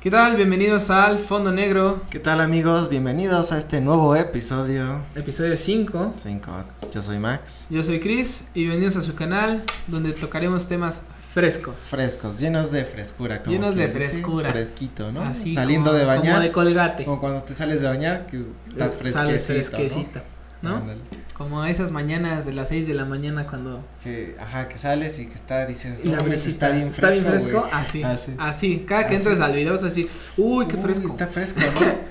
¿Qué tal? Bienvenidos al Fondo Negro, ¿Qué tal amigos? Bienvenidos a este nuevo episodio episodio 5. 5. Yo soy Max. Yo soy Chris y bienvenidos a su canal donde tocaremos temas frescos. Frescos, llenos de frescura. Como Llenos de decir, frescura. Fresquito, ¿no? Así Saliendo como- de bañar. Como de colgate. Como cuando te sales de bañar, que estás fresquecito. Sales fresquecita, ¿no? ¿no? Como esas mañanas de las 6 de la mañana cuando... Que, ajá, que sales y que está, dices, no, brisita, está bien fresco. ¿Está bien fresco? güey". Así, Así. así. Cada que Así. entras al video es así, uy, qué Uy, fresco. Está fresco, ¿no?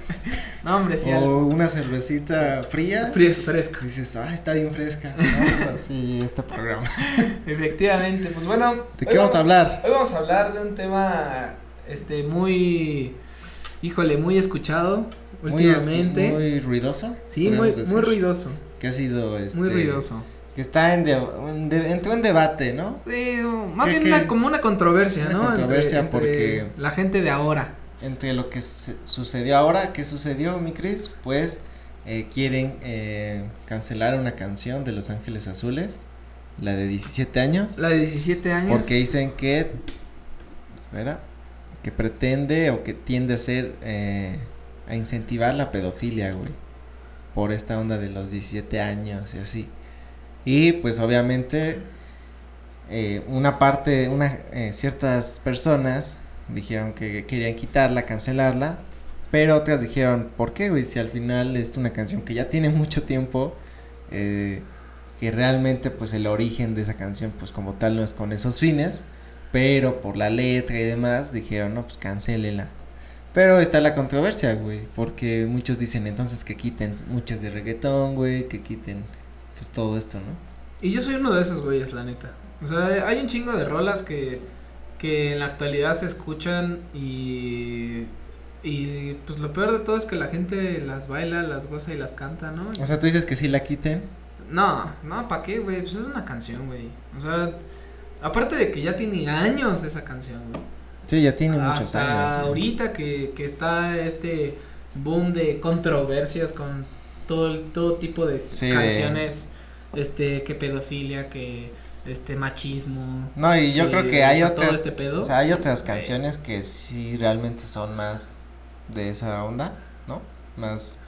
No, hombre, sí. o una cervecita fría. Fresco, fresco. Dices, ah, está bien fresca. Vamos así este programa. Efectivamente, pues bueno. ¿De qué vamos a hablar? Hoy vamos a hablar de un tema, este, muy, híjole, muy escuchado últimamente. muy ruidoso. sí, muy, muy ruidoso, Que ha sido este. muy ruidoso. Que está en, de, en, de- un debate, ¿no? Sí, más ¿Qué- bien una, como una controversia, Una ¿no? Controversia entre porque- la gente de ahora. Entre lo que se- sucedió ahora, ¿qué sucedió, mi Cris? Pues eh, quieren eh, cancelar una canción de Los Ángeles Azules, la de 17 años, La de 17 años. porque dicen que, espera, que pretende o que tiende a ser, eh, a incentivar la pedofilia, güey, por esta onda de los 17 años y así. Y pues obviamente eh, una parte, una, eh, ciertas personas dijeron que querían quitarla, cancelarla, pero otras dijeron, ¿por qué, güey? Si al final es una canción que ya tiene mucho tiempo, eh, que realmente pues el origen de esa canción pues como tal no es con esos fines, pero por la letra y demás dijeron, no, pues cancélela. Pero está la controversia, güey, porque muchos dicen entonces que quiten muchas de reggaetón, güey, que quiten pues todo esto, ¿no? Y yo soy uno de esos güeyes, la neta. O sea, hay un chingo de rolas que, que en la actualidad se escuchan y, y pues lo peor de todo es que la gente las baila, las goza y las canta, ¿no? O sea, tú dices que sí la quiten. No, no, ¿para qué, güey? Pues es una canción, güey. O sea, aparte de que ya tiene años esa canción, güey. Sí, ya tiene muchos Hasta años. güey. ahorita que, que está este boom de controversias con todo, el- todo tipo de Sí, de- canciones, este, que pedofilia, que este machismo. No, y yo que, creo que hay otras, este pedo. o sea, hay otras canciones que sí realmente son más de esa onda, ¿no? Más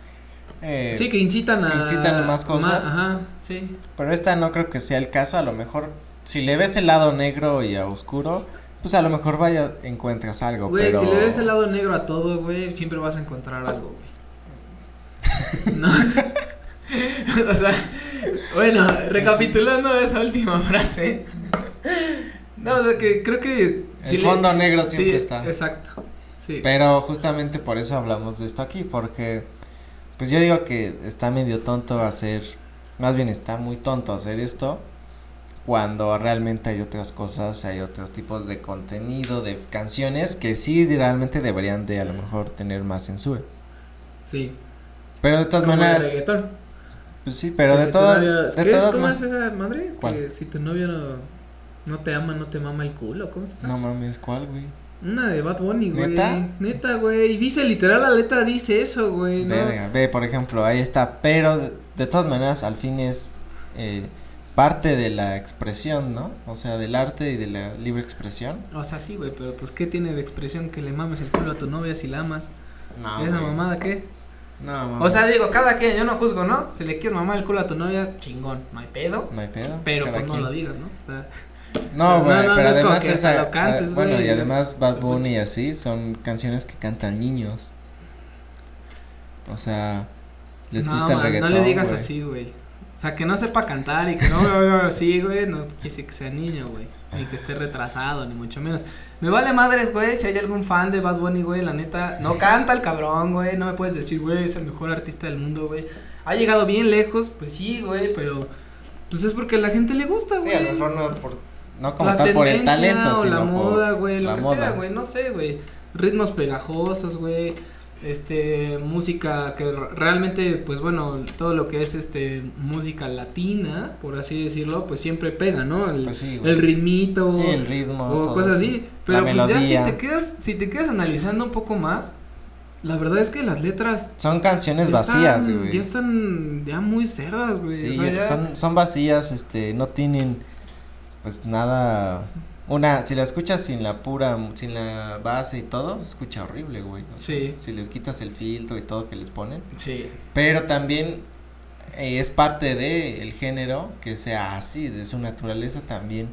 eh, sí, que incitan a. que incitan más cosas. ajá, sí. Pero esta no creo que sea el caso, a lo mejor si le ves el lado negro y a oscuro, pues a lo mejor vaya encuentras algo, Güey, pero si le ves el lado negro a todo, güey, siempre vas a encontrar algo, güey. No. o sea, bueno, recapitulando esa última frase. No, o sea que creo que El fondo negro siempre sí, está. Exacto. Sí. Pero justamente por eso hablamos de esto aquí, porque pues yo digo que está medio tonto hacer, más bien está muy tonto hacer esto, cuando realmente hay otras cosas, hay otros tipos de contenido, de canciones que sí realmente deberían de a lo mejor tener más censura. Sí. Pero de todas Como el maneras, reggaetón. pues sí, pero Que de si todas, novio- de ¿qué es? ¿Cómo es esa madre? ¿Cuál? Que si tu novio no, no te ama, no te mama el culo. ¿Cómo se llama? No mames, ¿cuál, güey? Una de Bad Bunny, güey. ¿Neta? Neta, güey. Y dice literal la letra, dice eso, güey. ¿no? Verga, ve, por ejemplo, ahí está, pero de, de todas maneras, al fin es eh, parte de la expresión, ¿no? O sea, del arte y de la libre expresión. O sea, sí, güey, pero pues, ¿qué tiene de expresión que le mames el culo a tu novia si la amas? No, ¿Esa mamada qué? No, mames. O sea, digo, cada quien, yo no juzgo, ¿no? Si le quieres mamar el culo a tu novia, chingón, no hay pedo. no hay pedo. Pero cada pues no lo digas, ¿no? O sea, No, No, güey, no, pero no es como además esa, cantes, ah, bueno, y además Bad Bunny y así son canciones que cantan niños. O sea, les no, gusta el reggaetón. no le digas así, güey. O sea, que no sepa cantar y que no, así, güey, no quiere decir que sea niño, güey. Ni que esté retrasado, ni mucho menos. Me vale madres, güey, si hay algún fan de Bad Bunny, güey, la neta, no canta el cabrón, güey, no me puedes decir, güey, es el mejor artista del mundo, güey. Ha llegado bien lejos, pues sí, güey, pero pues es porque a la gente le gusta, Sí, güey. a lo mejor no por, no como la tal por el talento, o sino la moda, güey, lo que moda. sea, güey, no sé, güey. Ritmos pegajosos, güey. Este, música que realmente, pues bueno, todo lo que es este, música latina, por así decirlo, pues siempre pega, ¿no? El, Pues sí, el ritmito. Sí, el ritmo. o cosas así. Pero La pues ya si te quedas, si te quedas analizando un poco más, la verdad es que las letras Son canciones vacías, están- güey. Ya están ya muy cerdas, güey. Sí, o sea, ya- son, son vacías, este, no tienen, pues nada, una, si la escuchas sin la pura, sin la base y todo, se escucha horrible, güey. O sea, Sí. Si les quitas el filtro y todo que les ponen. Sí. Pero también eh, es parte de el género que sea así, de su naturaleza también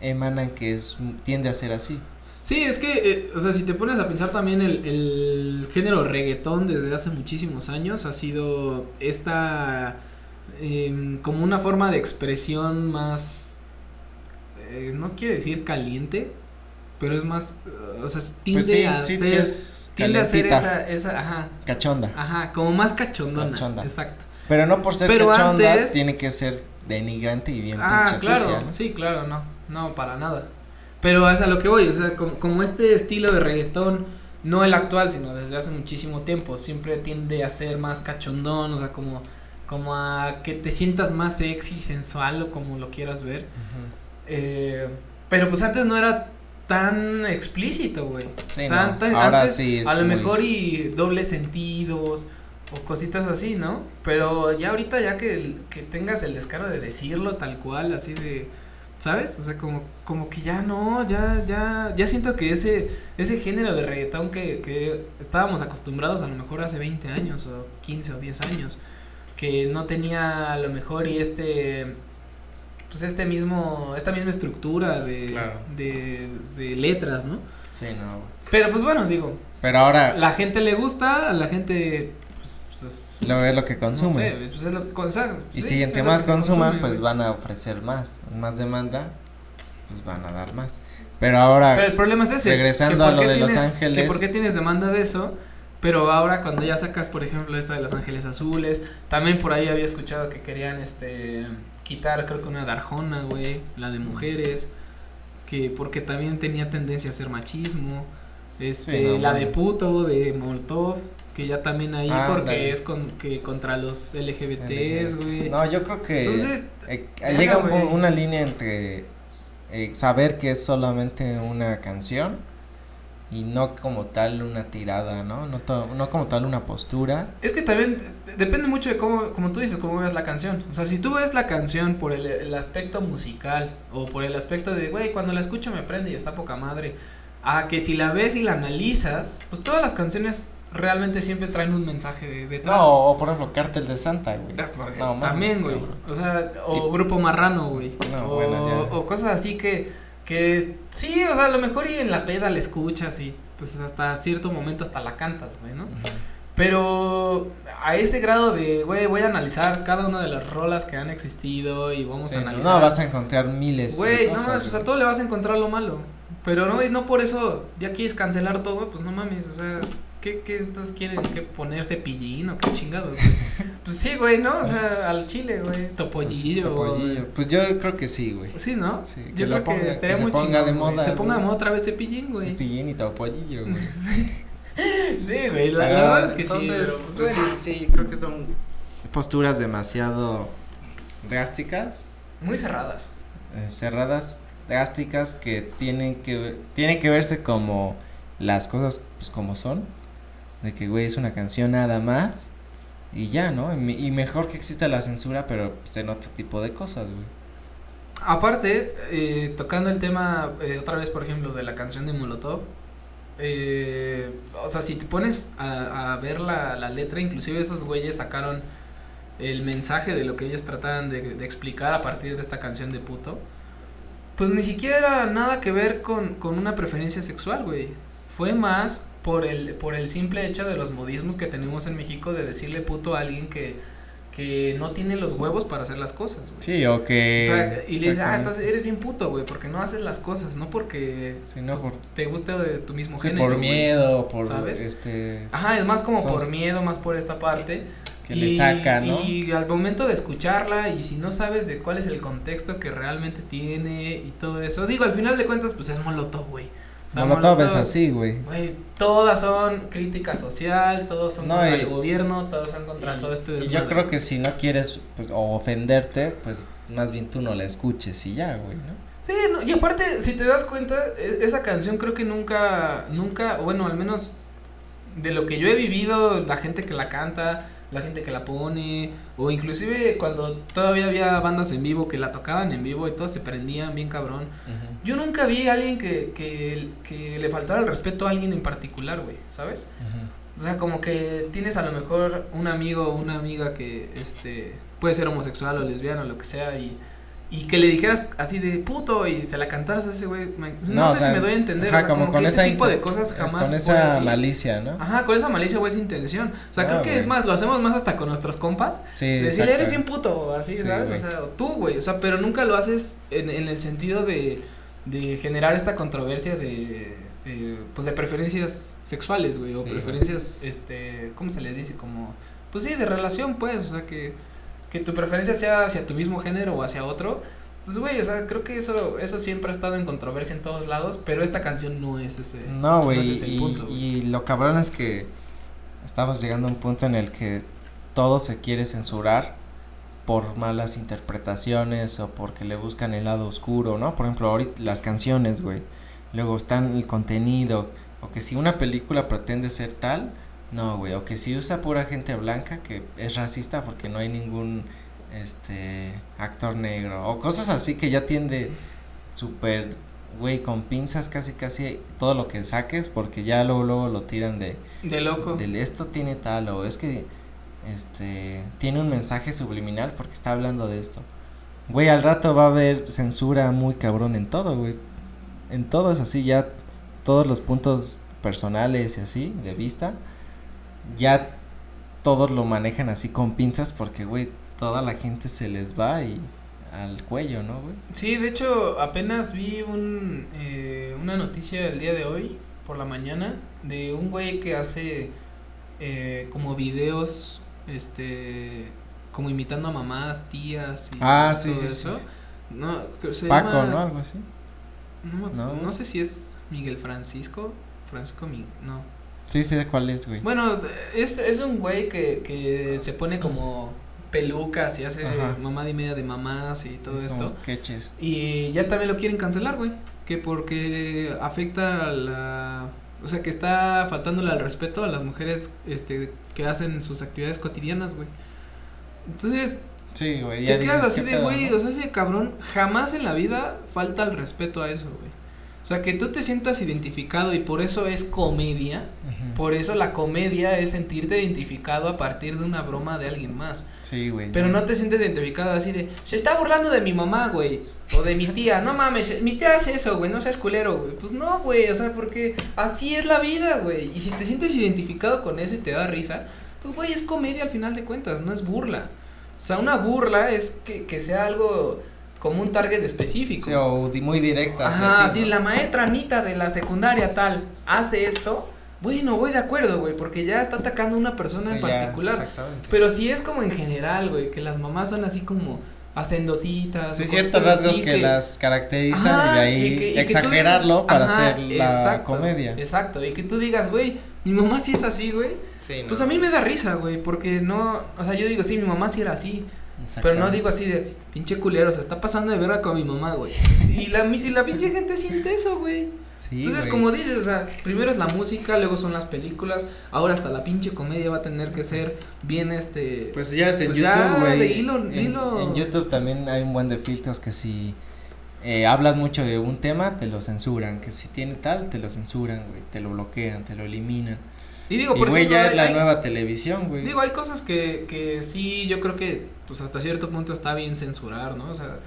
emanan que es, tiende a ser así. Sí, es que, eh, o sea, si te pones a pensar también el, el género reggaetón desde hace muchísimos años ha sido esta em, como una forma de expresión más, eh, no quiere decir caliente, pero es más, eh, o sea, tiende Pues sí, a sí, ser, sí es tiende a ser esa, esa, ajá, cachonda. ajá, como más cachondona, Cachonda. exacto. Pero no por ser Pero cachonda antes- tiene que ser denigrante y bien Ah, pinche claro, sí, claro, no, no, para nada. Pero es a lo que voy, o sea, como, como este estilo de reggaetón, no el actual, sino desde hace muchísimo tiempo, siempre tiende a ser más cachondón, o sea, como, como a que te sientas más sexy, sensual o como lo quieras ver. Ujú. Eh, pero pues antes no era tan explícito, güey. Sí, o sea, no, antes, ahora antes sí a lo muy- mejor y dobles sentidos o cositas así, ¿no? Pero ya ahorita ya que, que tengas el descaro de decirlo tal cual, así de, ¿sabes? O sea, como, como que ya no, ya, ya, ya siento que ese, ese género de reggaetón que, que estábamos acostumbrados a lo mejor hace 20 años o 15 o 10 años, que no tenía a lo mejor y este pues este mismo esta misma estructura de, Claro. de, de letras, ¿no? Sí, no. Pero pues bueno, digo, Pero ahora la gente le gusta, a la gente pues, pues, es, lo es lo que no consume. sé, pues es lo que consume. y sí, si entre más consuman, consume, pues van a ofrecer más. Más demanda, pues van a dar más. Pero ahora Pero el problema es ese. regresando a lo de Los Ángeles. Que por qué tienes demanda de eso, pero ahora cuando ya sacas, por ejemplo, esta de Los Ángeles Azules, también por ahí había escuchado que querían, este, quitar, creo que una Darjona, güey, la de mujeres, que porque también tenía tendencia a ser machismo, este, Sí, no, la de puto, de Molotov, que ya también ahí Ah, porque es con, que contra los LGBTs, güey. No, yo creo que Entonces, eh, verga, llega un una línea entre eh, saber que es solamente una canción y no como tal una tirada, ¿no? No, no como tal una postura. Es que también de- depende mucho de cómo, como tú dices, cómo veas la canción. O sea, si tú ves la canción por el, el aspecto musical o por el aspecto de, güey, cuando la escucho me prende y está poca madre, a que si la ves y la analizas, pues todas las canciones realmente siempre traen un mensaje de, detrás. No, o, o por ejemplo, Cártel de Santa, güey. Ah, No, también, güey. O sea, o Grupo Marrano, güey. No, o, bueno, ya. o cosas así que, que sí, o sea, a lo mejor y en la peda la escuchas y pues hasta cierto momento hasta la cantas, güey, ¿no? Pero a ese grado de, güey, voy a analizar cada una de las rolas que han existido y vamos Sí, a analizar. no, vas a encontrar miles Güey, no o sea, todo le vas a encontrar lo malo. Pero no, güey, no por eso ya quieres cancelar todo, pues no mames, o sea, ¿qué, qué entonces quieren que ponerse pillín o qué chingados? pues sí, güey, ¿no? O sea, al chile, güey, Pues, topollillo. topollillo. Pues yo creo que sí, güey. Sí, ¿no? Sí, que Yo lo creo ponga- que se ponga de güey. moda, Se ponga de güey. moda otra vez cepillín, güey. Cepillín y topollillo, güey. Sí, güey, la, verdad es que entonces, sí. pero, pues, bueno, sí, sí, creo que son posturas demasiado drásticas, Muy cerradas. eh, cerradas, drásticas que tienen que tienen que verse como las cosas pues como son, de que güey es una canción nada más y ya, ¿no? Y, me- y mejor que exista la censura, pero pues, en otro tipo de cosas, güey. Aparte, eh, tocando el tema eh, otra vez, por ejemplo, de la canción de Molotov, eh, o sea, si te pones a, a ver la, la letra, inclusive esos güeyes sacaron el mensaje de lo que ellos trataban de, de explicar a partir de esta canción de puto, pues ni siquiera era nada que ver con, con una preferencia sexual, güey. Fue más por el, por el simple hecho de los modismos que tenemos en México de decirle puto a alguien que, que no tiene los huevos para hacer las cosas, güey. Sí, o que O sea, y le dices, ah, estás, eres bien puto, güey, porque no haces las cosas, no porque Sí, no pues, por, te guste de tu mismo sí, género. por güey. miedo, por ¿sabes? este Ajá, es más como por miedo, más por esta parte. que le saca, ¿no? Y al momento de escucharla y si no sabes de cuál es el contexto que realmente tiene y todo eso, digo, al final de cuentas, pues es Molotov, güey. Sea, Molotov es así, güey. Güey, todas son crítica social, todos son No, contra y- el gobierno, todos son contra todo este Y desmadre. yo creo que si no quieres pues, o ofenderte, pues más bien tú no la escuches y ya, güey, ¿no? Sí, no, y aparte, si te das cuenta, e- esa canción creo que nunca, nunca, bueno, al menos de lo que yo he vivido, la gente que la canta, la gente que la pone, o inclusive cuando todavía había bandas en vivo que la tocaban en vivo y todos se prendían bien cabrón. Yo nunca vi a alguien que, que, que le faltara el respeto a alguien en particular, güey, ¿sabes? O sea, como que tienes a lo mejor un amigo o una amiga que, este, puede ser homosexual o lesbiana o lo que sea y y que le dijeras así de puto y se la cantaras a ese güey. No, sé si me doy a entender. Ajá, como, con ese tipo de cosas jamás. Con esa malicia, ¿no? Ajá, con esa malicia o esa intención. O sea, creo que es más, lo hacemos más hasta con nuestros compas. Sí. Decirle, eres bien puto, así, ¿sabes? O sea, tú, güey. O sea, pero nunca lo haces en, en el sentido de, de generar esta controversia de. pues de preferencias sexuales, güey, o preferencias, este, ¿cómo se les dice? Como, pues sí, de relación, pues, o sea, que, que tu preferencia sea hacia tu mismo género o hacia otro, pues güey, o sea, creo que eso eso siempre ha estado en controversia en todos lados, pero esta canción no es ese. No, güey, y, lo cabrón es que estamos llegando a un punto en el que todo se quiere censurar por malas interpretaciones o porque le buscan el lado oscuro, ¿no? Por ejemplo, ahorita las canciones, güey. Luego están el contenido o que si una película pretende ser tal, no, güey, o que si usa pura gente blanca que es racista porque no hay ningún este actor negro o cosas así que ya tiende súper güey con pinzas casi casi todo lo que saques porque ya luego luego lo tiran de de loco. del esto tiene tal o es que este tiene un mensaje subliminal porque está hablando de esto. Güey al rato va a haber censura muy cabrón en todo güey. En todo es así ya todos los puntos personales y así de vista ya todos lo manejan así con pinzas porque, güey, toda la gente se les va y al cuello, ¿no, güey? Sí, de hecho, apenas vi un, eh, una noticia el día de hoy, por la mañana, de un güey que hace eh, como videos, este, como imitando a mamás, tías y ah, todo eso. No, se Paco, ¿no? Algo así. No, no, no sé si es Miguel Francisco, Francisco, no. Sí, sé cuál es, güey. Bueno, es, es un güey que, que se pone como pelucas y hace mamá y media de mamás y todo esto. Sketches. Y ya también lo quieren cancelar, güey. Que porque afecta a la. O sea, que está faltándole al respeto a las mujeres este, que hacen sus actividades cotidianas, güey. Entonces. Sí, güey. Te quedas así de, güey, o sea, ese cabrón jamás en la vida falta el respeto a eso, güey. O sea, que tú te sientas identificado y por eso es comedia. Por eso la comedia es sentirte identificado a partir de una broma de alguien más. Sí, güey. Pero no. te sientes identificado así de, se está burlando de mi mamá, güey. O de mi tía. No mames, mi tía hace eso, güey. No seas culero, güey. Pues no, güey. O sea, porque así es la vida, güey. Y si te sientes identificado con eso y te da risa, pues, güey, es comedia al final de cuentas, no es burla. O sea, una burla es que, que sea algo como un target específico. Sí, o muy directa. Ajá, si la maestra Anita de la secundaria tal hace esto, bueno, voy de acuerdo, güey, porque ya está atacando a una persona en particular. exactamente. Pero si es como en general, güey, que las mamás son así como hacendositas. Sí, ciertos rasgos que, las caracterizan y de ahí exagerarlo para hacer la comedia. Exacto, y que tú digas, güey, mi mamá sí es así, güey. Sí, Pues a mí me da risa, güey, porque no, o sea, yo digo, sí, mi mamá sí era así. Pero no digo así de, pinche culero, se está pasando de verga con mi mamá, güey. Y la, y la pinche gente siente eso, güey. Entonces, como dices, o sea, primero es la música, luego son las películas, ahora hasta la pinche comedia va a tener que ser bien este... Pues ya es en pues YouTube, güey. En, YouTube también hay un buen de filtros que si eh, hablas mucho de un tema, te lo censuran, que si tiene tal, te lo censuran, güey, te lo bloquean, te lo eliminan. Y digo, por güey, ya es la nueva televisión, güey. Digo, hay cosas que, que sí, yo creo que, pues hasta cierto punto está bien censurar, ¿no? O sea,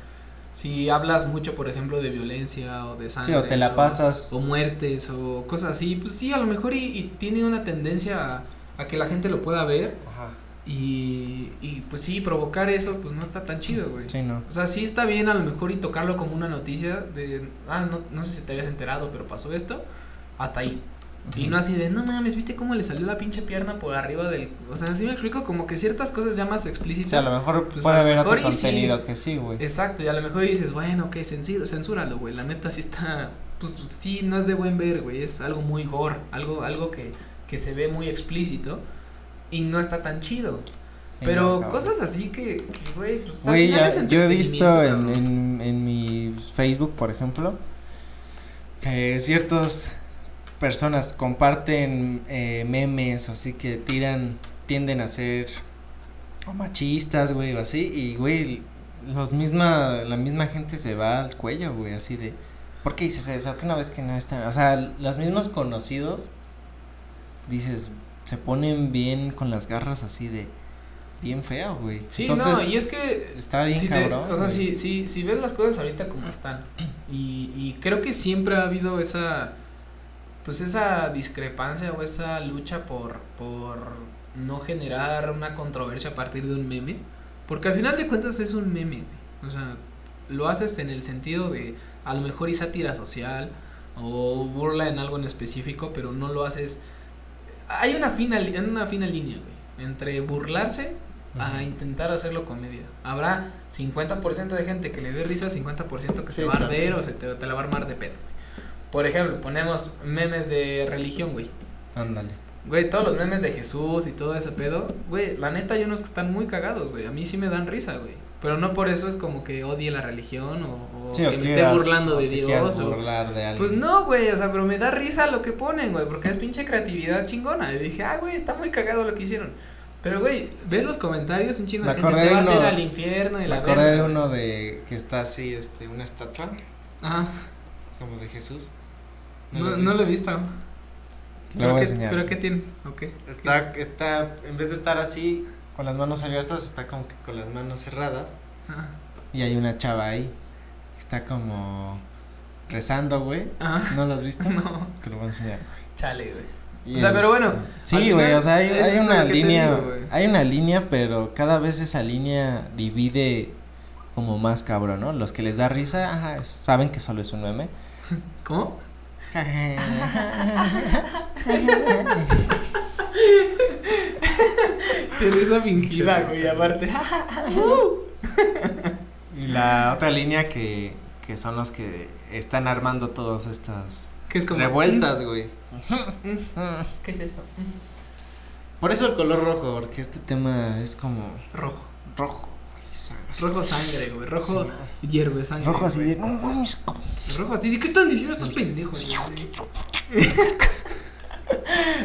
si hablas mucho, por ejemplo, de violencia o de sangre. Sí, o te la pasas. O muertes o cosas así, pues sí, a lo mejor y, tiene una tendencia a, que la gente lo pueda ver. Ajá. Y, y pues sí, provocar eso, pues no está tan chido, güey. Sí, no. O sea, sí está bien a lo mejor y tocarlo como una noticia de, ah, no, no sé si te habías enterado, pero pasó esto, hasta ahí. Y no así de, no mames, ¿viste cómo le salió la pinche pierna por arriba del... O sea, así me explico como que ciertas cosas ya más explícitas. O sea, a lo mejor pues, puede haber otro contenido que sí, güey. Exacto, y a lo mejor dices, bueno, ok, censúralo, güey. La neta sí está, pues sí, no es de buen ver, güey. Es algo muy gore, algo, algo que, que se ve muy explícito y no está tan chido. Pero cosas así que, güey, pues... Güey, yo he visto en, en, en mi Facebook, por ejemplo, eh, ciertos personas comparten eh, memes, así que tiran, tienden a ser O machistas, güey, o así, y, güey, los misma, la misma gente se va al cuello, güey, así de, ¿por qué dices eso? Que una vez que no están, o sea, los mismos conocidos, dices, se ponen bien con las garras así de, bien feo, güey. Sí, no, y es que. Está bien si cabrón. o sea, si, si, si ves las cosas ahorita como están, y, y creo que siempre ha habido esa. Pues esa discrepancia o esa lucha por, por no generar una controversia a partir de un meme. Porque al final de cuentas es un meme. O sea, lo haces en el sentido de a lo mejor y sátira social o burla en algo en específico, pero no lo haces. Hay una fina, una fina línea, güey, entre burlarse a intentar hacerlo comedia. Habrá 50% de gente que le dé risa, 50% que se va a arder o se te, te, la va a armar de pedo. Por ejemplo, ponemos memes de religión, güey. Ándale. Güey, todos los memes de Jesús y todo ese pedo, güey, la neta hay unos que están muy cagados, güey. A mí sí me dan risa, güey. Pero no por eso es como que odie la religión o, o que me esté burlando de Dios. O, burlar de alguien. Pues no, güey, o sea, pero me da risa lo que ponen, güey, porque es pinche creatividad chingona. Y dije, ah, güey, está muy cagado lo que hicieron. Pero, güey, ves los comentarios, un chingo de gente te va a hacer al infierno y la verdad. Me acordé de uno de que está así, este, una estatua. Ajá. Como de Jesús. No, no, no lo he visto. ¿Pero, qué, ¿Pero qué tiene? Okay. Está, está, en vez de estar así, con las manos abiertas, está como que con las manos cerradas. Ajá. Y hay una chava ahí. Está como rezando, güey. Ajá. ¿No lo has visto? No. Te lo voy a enseñar. Chale, güey. Y o sea, pero bueno. Sí, güey, o sea, hay, hay una línea, digo, hay una línea, pero cada vez esa línea divide como más cabrón, ¿no? Los que les da risa, ajá, saben que solo es un meme. ¿Cómo? che, risa fingida, güey, aparte. y la otra línea que, que son los que están armando todas estas que es como revueltas, güey. ¿Qué es eso? Por eso el color rojo, porque este tema es como rojo. Rojo. Rojo sangre, güey. Rojo sí. hierve sangre. Rojo así de. Rojo así de. ¿Qué están diciendo estos pendejos?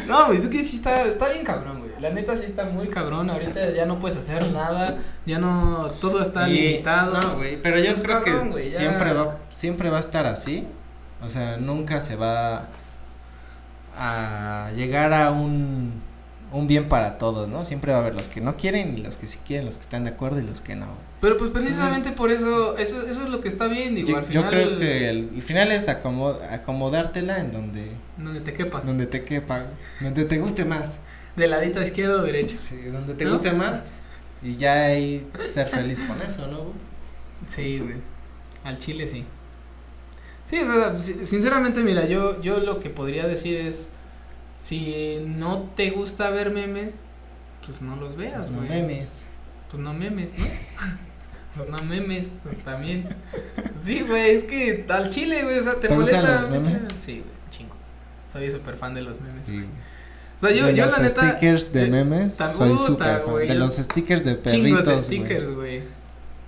no, güey, es que sí está, está bien cabrón, güey. La neta sí está muy cabrón. Ahorita ya no puedes hacer nada. Ya no. Todo está y, limitado. No, güey. Pero yo creo cabrón, que wey, siempre, va, siempre va a estar así. O sea, nunca se va a llegar a un, un bien para todos, ¿no? Siempre va a haber los que no quieren y los que sí quieren, los que están de acuerdo y los que no. Pero pues precisamente Entonces, por eso, eso, eso es lo que está bien, digo, yo, al final. Yo creo que el, el final es acomod, acomodártela en donde. Donde te quepa. Donde te quepa, donde te guste más. De ladito izquierdo o derecho. Sí, donde te ¿No? guste más y ya ahí ser feliz con eso, ¿no? Sí, güey. Al chile sí. Sí, o sea, sinceramente, mira, yo, yo lo que podría decir es, si no te gusta ver memes, pues no los veas, güey. Pues no memes. Pues no memes, ¿no? pues no memes, pues también. Sí, güey, es que al chile, güey, o sea, te, ¿Te molesta. Los memes? Sí, güey, chingo. Soy súper fan de los memes, Sí. güey. O sea, yo, de yo los la neta. stickers de memes, soy súper fan. De los stickers de perritos, Chingos de stickers, güey.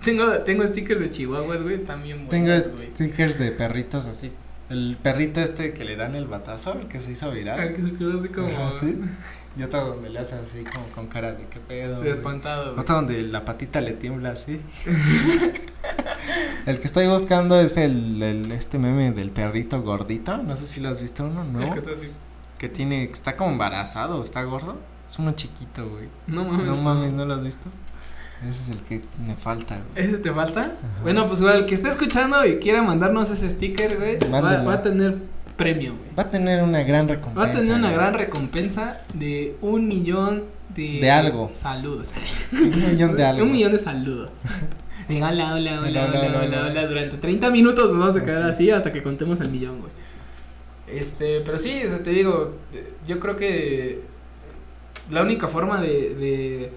Tengo, tengo stickers de chihuahuas, güey, están bien buenos, Tengo stickers de perritos así. El perrito este que le dan el batazo, el que se hizo viral. El que se quedó así como. Ajá, ¿sí? Y otro donde le hace así como con cara de qué pedo. De espantado. Otro donde la patita le tiembla así. el que estoy buscando es el, el este meme del perrito gordito. No sé si lo has visto uno, ¿no? Es que está así. Que tiene, está como embarazado, está gordo. Es uno chiquito, güey. No mames. No mames, ¿no lo has visto? Ese es el que me falta, güey. ¿Ese te falta? Ajá. Bueno, pues el que esté escuchando y quiera mandarnos ese sticker, güey, va, va, a tener premio, güey. Va a tener una gran recompensa. Va a tener una güey. gran recompensa de un millón de... De algo. Saludos. un millón de algo. un millón de saludos. Diga hola, hola, hola, hola, hola, hola, hola, Durante 30 minutos nos vamos a quedar así hasta que contemos el millón, güey. Este, pero sí, o sea, te digo, yo creo que la única forma de, de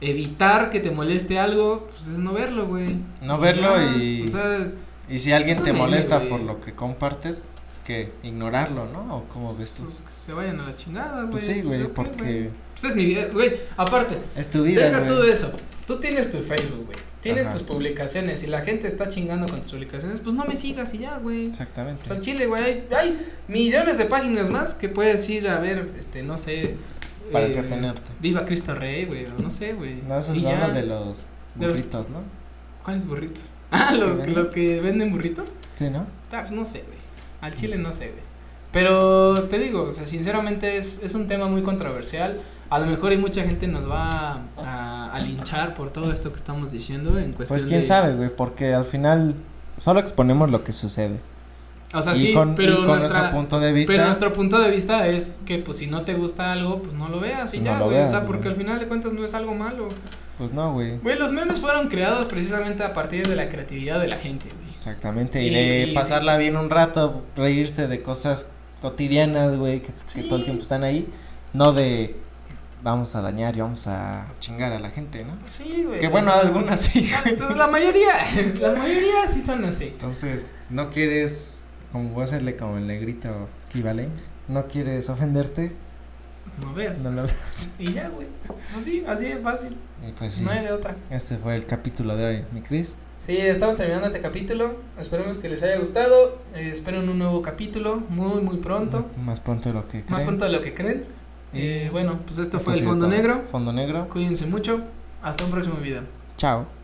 evitar que te moleste algo, pues es no verlo, güey. No verlo Ya, y. O sea, y si alguien te molesta güey. por lo que compartes, que ignorarlo, ¿no? ¿O cómo ves tú? pues, que se vayan a la chingada, güey. Pues sí, güey, ¿Yo qué, porque Pues es mi vida, güey. Aparte, es tu vida, deja tú güey. de eso. Tú tienes tu Facebook, güey. Tienes Ajá. tus publicaciones y la gente está chingando con tus publicaciones, pues no me sigas y ya, güey. Exactamente. Pues al chile, güey, hay, hay millones de páginas más que puedes ir a ver, este, no sé, Para eh, entretenerte. Viva Cristo Rey, güey, no sé, güey. No, esos Y son ya. los de los burritos, ¿no? ¿Cuáles burritos? Ah, los, venden? los que venden burritos. Sí, ¿no? Ah, pues no sé, güey. Al chile no sé, güey. Pero te digo, o sea, sinceramente es, es un tema muy controversial. A lo mejor hay mucha gente nos va a, a linchar por todo esto que estamos diciendo en cuestión Pues quién de- sabe, güey, porque al final solo exponemos lo que sucede. O sea, y sí, con, pero y con nuestra, nuestro punto de vista. Pero nuestro punto de vista es que, pues, si no te gusta algo, pues no lo veas y No ya, güey. O sea, güey. porque al final de cuentas no es algo malo. Pues no, güey. Güey, los memes fueron creados precisamente a partir de la creatividad de la gente, güey. Exactamente. Y, Y- de y- pasarla bien un rato, reírse de cosas cotidianas, güey, que, que todo el tiempo están ahí. No de vamos a dañar y vamos a chingar a la gente, ¿no? Sí, güey. Que bueno, algunas sí. entonces, La mayoría, la mayoría sí son así. Entonces, no quieres, como voy a hacerle como el negrito equivalente, no quieres ofenderte, Pues no veas. no lo veas. Y ya, güey. Pues sí, así de fácil. Y pues sí, No hay de otra. este fue el capítulo de hoy, mi Cris. Sí, estamos terminando este capítulo. Esperemos que les haya gustado. Eh, esperen un nuevo capítulo muy, muy pronto. Más pronto de lo que Más creen. pronto de lo que creen. Y Eh, bueno, pues esto esto fue el Fondo todo. Negro. Fondo negro. Cuídense mucho. Hasta un próximo video. Chao.